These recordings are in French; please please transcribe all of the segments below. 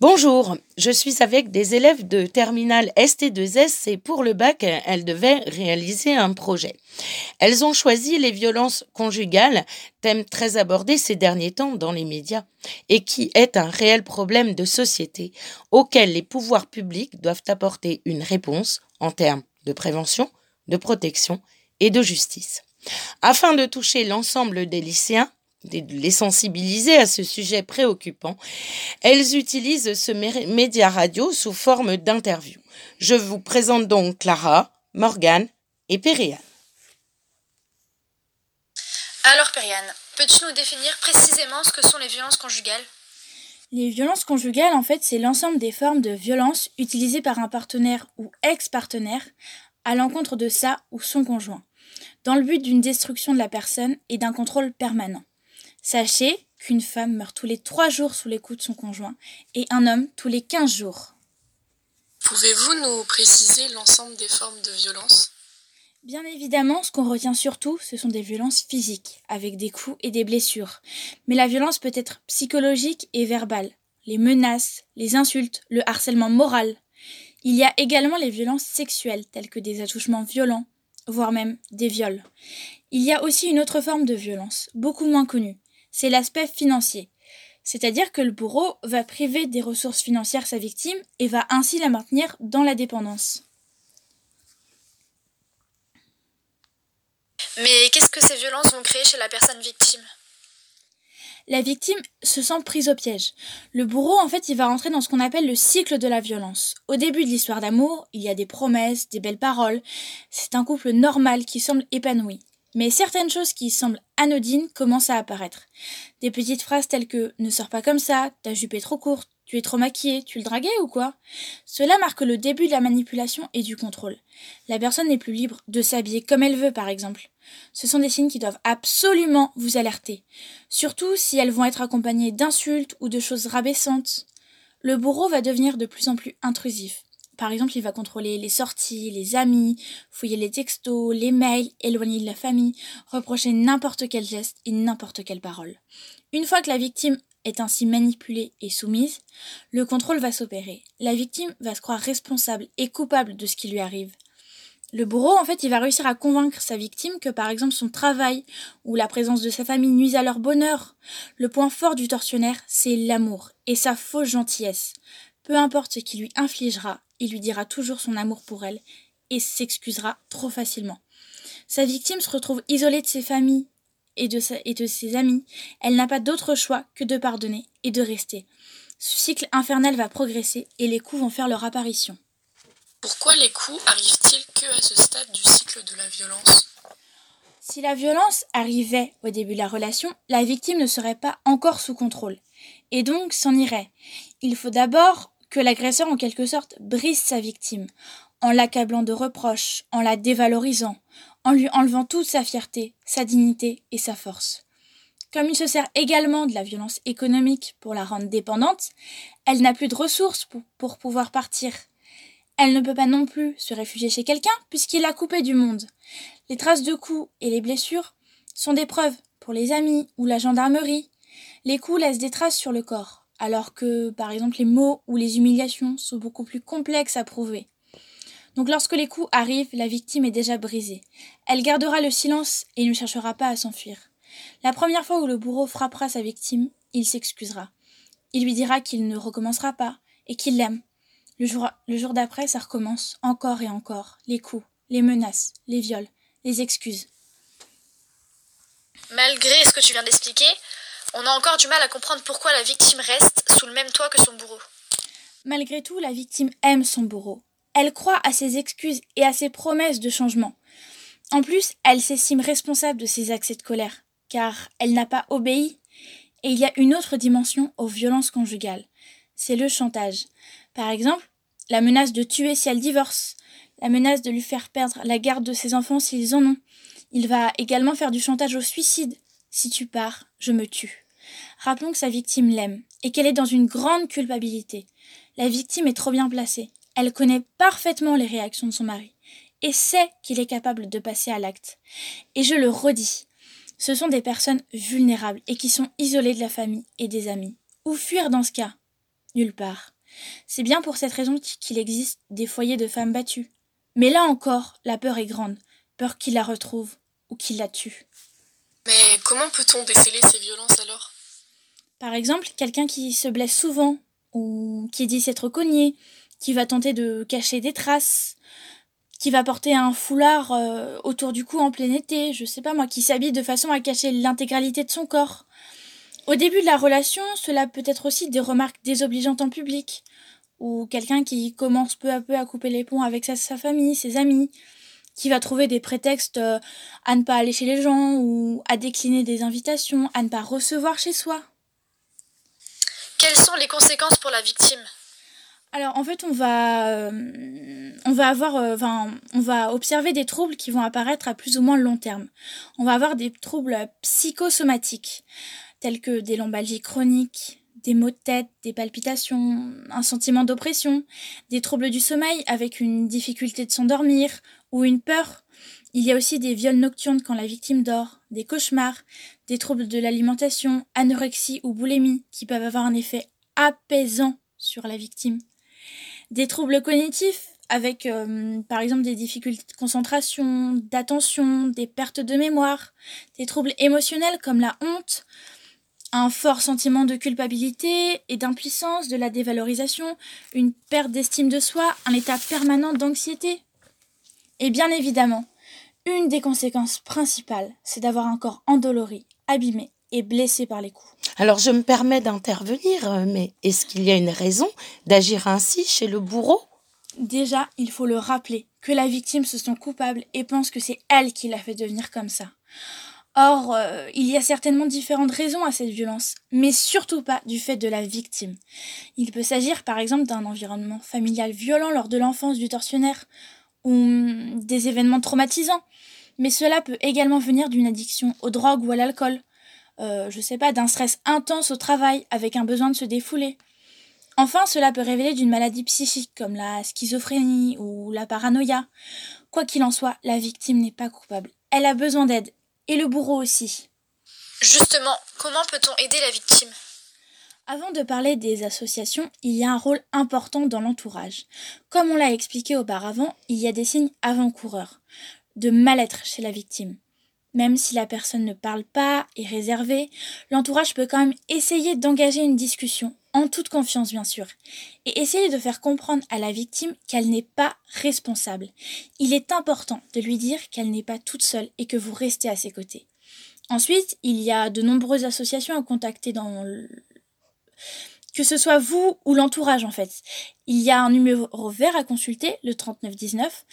Bonjour, je suis avec des élèves de terminale ST2S et pour le bac, elles devaient réaliser un projet. Elles ont choisi les violences conjugales, thème très abordé ces derniers temps dans les médias et qui est un réel problème de société auquel les pouvoirs publics doivent apporter une réponse en termes de prévention, de protection et de justice. Afin de toucher l'ensemble des lycéens, les sensibiliser à ce sujet préoccupant, elles utilisent ce média radio sous forme d'interview. Je vous présente donc Clara, Morgane et Péréane. Alors Péréane, peux-tu nous définir précisément ce que sont les violences conjugales? Les violences conjugales, en fait, c'est l'ensemble des formes de violence utilisées par un partenaire ou ex-partenaire à l'encontre de sa ou son conjoint, dans le but d'une destruction de la personne et d'un contrôle permanent. Sachez qu'une femme meurt tous les trois jours sous les coups de son conjoint et un homme tous les quinze jours. Pouvez-vous nous préciser l'ensemble des formes de violence? Bien évidemment, ce qu'on retient surtout, ce sont des violences physiques, avec des coups et des blessures. Mais la violence peut être psychologique et verbale. Les menaces, les insultes, le harcèlement moral. Il y a également les violences sexuelles, telles que des attouchements violents, voire même des viols. Il y a aussi une autre forme de violence, beaucoup moins connue, c'est l'aspect financier. C'est-à-dire que le bourreau va priver des ressources financières sa victime et va ainsi la maintenir dans la dépendance. Mais qu'est-ce que ces violences vont créer chez la personne victime? La victime se sent prise au piège. Le bourreau, en fait, il va rentrer dans ce qu'on appelle le cycle de la violence. Au début de l'histoire d'amour, il y a des promesses, des belles paroles. C'est un couple normal qui semble épanoui. Mais certaines choses qui semblent anodines commencent à apparaître. Des petites phrases telles que ne sors pas comme ça, ta jupe est trop courte, tu es trop maquillée, tu le draguais ou quoi? Cela marque le début de la manipulation et du contrôle. La personne n'est plus libre de s'habiller comme elle veut, par exemple. Ce sont des signes qui doivent absolument vous alerter, surtout si elles vont être accompagnées d'insultes ou de choses rabaissantes. Le bourreau va devenir de plus en plus intrusif. Par exemple, il va contrôler les sorties, les amis, fouiller les textos, les mails, éloigner de la famille, reprocher n'importe quel geste et n'importe quelle parole. Une fois que la victime est ainsi manipulée et soumise, le contrôle va s'opérer. La victime va se croire responsable et coupable de ce qui lui arrive. Le bourreau, en fait, il va réussir à convaincre sa victime que, par exemple, son travail ou la présence de sa famille nuisent à leur bonheur. Le point fort du tortionnaire, c'est l'amour et sa fausse gentillesse. Peu importe ce qui lui infligera, il lui dira toujours son amour pour elle et s'excusera trop facilement. Sa victime se retrouve isolée de ses familles et de, et de ses amis. Elle n'a pas d'autre choix que de pardonner et de rester. Ce cycle infernal va progresser et les coups vont faire leur apparition. Pourquoi les coups arrivent-ils que à ce stade du cycle de la violence? Si la violence arrivait au début de la relation, la victime ne serait pas encore sous contrôle et donc s'en irait. Il faut d'abord que l'agresseur en quelque sorte brise sa victime, en l'accablant de reproches, en la dévalorisant, en lui enlevant toute sa fierté, sa dignité et sa force. Comme il se sert également de la violence économique pour la rendre dépendante, elle n'a plus de ressources pour, pouvoir partir. Elle ne peut pas non plus se réfugier chez quelqu'un puisqu'il l'a coupée du monde. Les traces de coups et les blessures sont des preuves pour les amis ou la gendarmerie. Les coups laissent des traces sur le corps alors que, par exemple, les mots ou les humiliations sont beaucoup plus complexes à prouver. Donc lorsque les coups arrivent, la victime est déjà brisée. Elle gardera le silence et ne cherchera pas à s'enfuir. La première fois où le bourreau frappera sa victime, il s'excusera. Il lui dira qu'il ne recommencera pas et qu'il l'aime. Le jour, le jour d'après, ça recommence encore et encore. Les coups, les menaces, les viols, les excuses. Malgré ce que tu viens d'expliquer, on a encore du mal à comprendre pourquoi la victime reste sous le même toit que son bourreau. Malgré tout, la victime aime son bourreau. Elle croit à ses excuses et à ses promesses de changement. En plus, elle s'estime responsable de ses accès de colère, car elle n'a pas obéi. Et il y a une autre dimension aux violences conjugales. C'est le chantage. Par exemple, la menace de tuer si elle divorce, la menace de lui faire perdre la garde de ses enfants s'ils en ont. Il va également faire du chantage au suicide, si tu pars, je me tue. Rappelons que sa victime l'aime et qu'elle est dans une grande culpabilité. La victime est trop bien placée. Elle connaît parfaitement les réactions de son mari et sait qu'il est capable de passer à l'acte. Et je le redis, ce sont des personnes vulnérables et qui sont isolées de la famille et des amis. Où fuir dans ce cas Nulle part. C'est bien pour cette raison qu'il existe des foyers de femmes battues. Mais là encore, la peur est grande, peur qu'il la retrouve ou qu'il la tue. Mais comment peut-on déceler ces violences alors? Par exemple, quelqu'un qui se blesse souvent, ou qui dit s'être cogné, qui va tenter de cacher des traces, qui va porter un foulard euh, autour du cou en plein été, je sais pas moi, qui s'habille de façon à cacher l'intégralité de son corps. Au début de la relation, cela peut être aussi des remarques désobligeantes en public, ou quelqu'un qui commence peu à peu à couper les ponts avec sa, famille, ses amis, qui va trouver des prétextes euh, à ne pas aller chez les gens, ou à décliner des invitations, à ne pas recevoir chez soi. Quelles sont les conséquences pour la victime? Alors en fait on va euh, on va avoir euh, enfin on va observer des troubles qui vont apparaître à plus ou moins long terme. On va avoir des troubles psychosomatiques tels que des lombalgies chroniques, des maux de tête, des palpitations, un sentiment d'oppression, des troubles du sommeil avec une difficulté de s'endormir ou une peur. Il y a aussi des viols nocturnes quand la victime dort, des cauchemars, des troubles de l'alimentation, anorexie ou boulimie qui peuvent avoir un effet apaisant sur la victime des troubles cognitifs avec euh, par exemple des difficultés de concentration, d'attention, des pertes de mémoire, des troubles émotionnels comme la honte, un fort sentiment de culpabilité et d'impuissance, de la dévalorisation, une perte d'estime de soi, un état permanent d'anxiété. Et bien évidemment, une des conséquences principales, c'est d'avoir un corps endolori, abîmé et blessé par les coups. Alors je me permets d'intervenir, mais est-ce qu'il y a une raison d'agir ainsi chez le bourreau? Déjà, il faut le rappeler que la victime se sent coupable et pense que c'est elle qui l'a fait devenir comme ça. Or, euh, il y a certainement différentes raisons à cette violence, mais surtout pas du fait de la victime. Il peut s'agir par exemple d'un environnement familial violent lors de l'enfance du tortionnaire, ou hum, des événements traumatisants, mais cela peut également venir d'une addiction aux drogues ou à l'alcool, euh, je sais pas, d'un stress intense au travail avec un besoin de se défouler. Enfin, cela peut révéler d'une maladie psychique comme la schizophrénie ou la paranoïa. Quoi qu'il en soit, la victime n'est pas coupable. Elle a besoin d'aide. Et le bourreau aussi. Justement, comment peut-on aider la victime? Avant de parler des associations, il y a un rôle important dans l'entourage. Comme on l'a expliqué auparavant, il y a des signes avant-coureurs de mal-être chez la victime. Même si la personne ne parle pas, est réservée, l'entourage peut quand même essayer d'engager une discussion, en toute confiance bien sûr, et essayer de faire comprendre à la victime qu'elle n'est pas responsable. Il est important de lui dire qu'elle n'est pas toute seule et que vous restez à ses côtés. Ensuite, il y a de nombreuses associations à contacter dans. Que ce soit vous ou l'entourage en fait. Il y a un numéro vert à consulter, le 3919,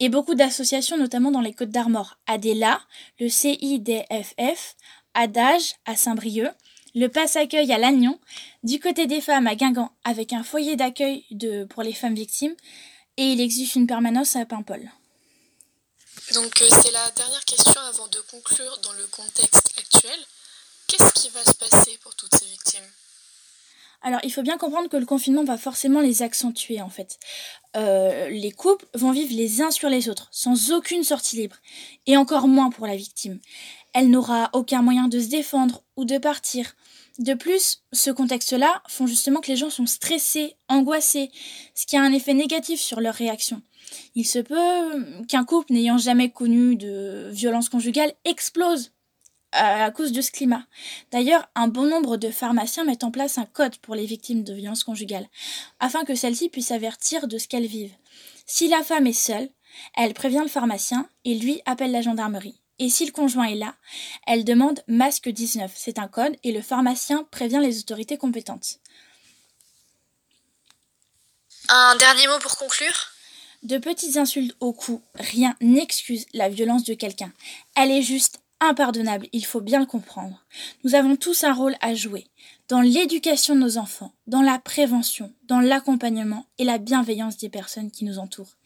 et beaucoup d'associations, notamment dans les Côtes d'Armor. Adela, le CIDFF, Adage à Saint-Brieuc, le Passe Accueil à Lannion, du côté des femmes à Guingamp avec un foyer d'accueil pour les femmes victimes, et il existe une permanence à Paimpol. Donc euh, c'est la dernière question avant de conclure dans le contexte actuel. Qu'est-ce qui va se passer pour toutes ces victimes? Alors, il faut bien comprendre que le confinement va forcément les accentuer, en fait. Euh, les couples vont vivre les uns sur les autres, sans aucune sortie libre, et encore moins pour la victime. Elle n'aura aucun moyen de se défendre ou de partir. De plus, ce contexte-là font justement que les gens sont stressés, angoissés, ce qui a un effet négatif sur leur réaction. Il se peut qu'un couple n'ayant jamais connu de violence conjugale explose à cause de ce climat. D'ailleurs, un bon nombre de pharmaciens mettent en place un code pour les victimes de violences conjugales, afin que celles-ci puissent avertir de ce qu'elles vivent. Si la femme est seule, elle prévient le pharmacien et lui appelle la gendarmerie. Et si le conjoint est là, elle demande masque 19. C'est un code et le pharmacien prévient les autorités compétentes. Un dernier mot pour conclure? De petites insultes au cou, rien n'excuse la violence de quelqu'un. Elle est juste impardonnable, il faut bien le comprendre. Nous avons tous un rôle à jouer dans l'éducation de nos enfants, dans la prévention, dans l'accompagnement et la bienveillance des personnes qui nous entourent.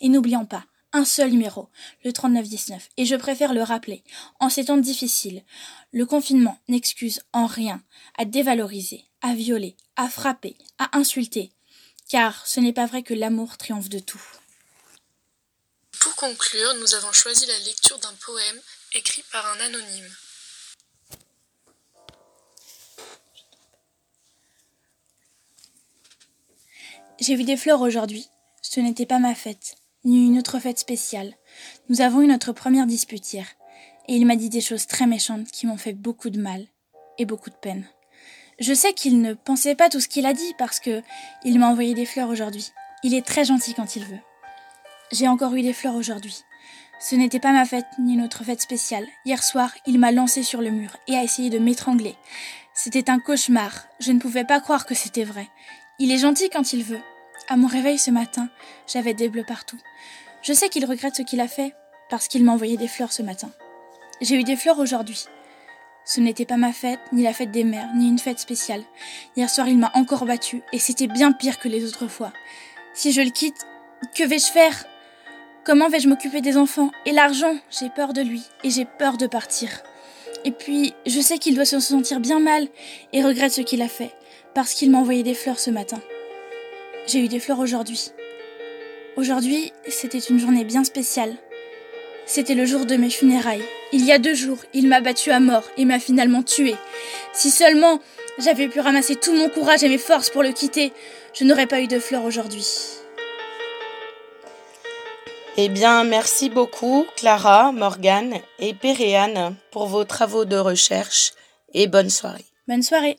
Et n'oublions pas, un seul numéro, le 3919, et je préfère le rappeler, en ces temps difficiles, le confinement n'excuse en rien à dévaloriser, à violer, à frapper, à insulter, car ce n'est pas vrai que l'amour triomphe de tout. Pour conclure, nous avons choisi la lecture d'un poème écrit par un anonyme. J'ai vu des fleurs aujourd'hui. Ce n'était pas ma fête, ni une autre fête spéciale. Nous avons eu notre première dispute hier, et il m'a dit des choses très méchantes qui m'ont fait beaucoup de mal et beaucoup de peine. Je sais qu'il ne pensait pas tout ce qu'il a dit parce que il m'a envoyé des fleurs aujourd'hui. Il est très gentil quand il veut. J'ai encore eu des fleurs aujourd'hui. Ce n'était pas ma fête ni une autre fête spéciale. Hier soir, il m'a lancé sur le mur et a essayé de m'étrangler. C'était un cauchemar. Je ne pouvais pas croire que c'était vrai. Il est gentil quand il veut. À mon réveil ce matin, j'avais des bleus partout. Je sais qu'il regrette ce qu'il a fait parce qu'il m'a envoyé des fleurs ce matin. J'ai eu des fleurs aujourd'hui. Ce n'était pas ma fête, ni la fête des mères, ni une fête spéciale. Hier soir, il m'a encore battu, et c'était bien pire que les autres fois. Si je le quitte, que vais-je faire? Comment vais-je m'occuper des enfants? Et l'argent? J'ai peur de lui, et j'ai peur de partir. Et puis, je sais qu'il doit se sentir bien mal, et regrette ce qu'il a fait, parce qu'il m'a envoyé des fleurs ce matin. J'ai eu des fleurs aujourd'hui. Aujourd'hui, c'était une journée bien spéciale. C'était le jour de mes funérailles. Il y a deux jours, il m'a battu à mort et m'a finalement tué. Si seulement j'avais pu ramasser tout mon courage et mes forces pour le quitter, je n'aurais pas eu de fleurs aujourd'hui. Eh bien, merci beaucoup, Clara, Morgane et Péréane, pour vos travaux de recherche et bonne soirée. Bonne soirée.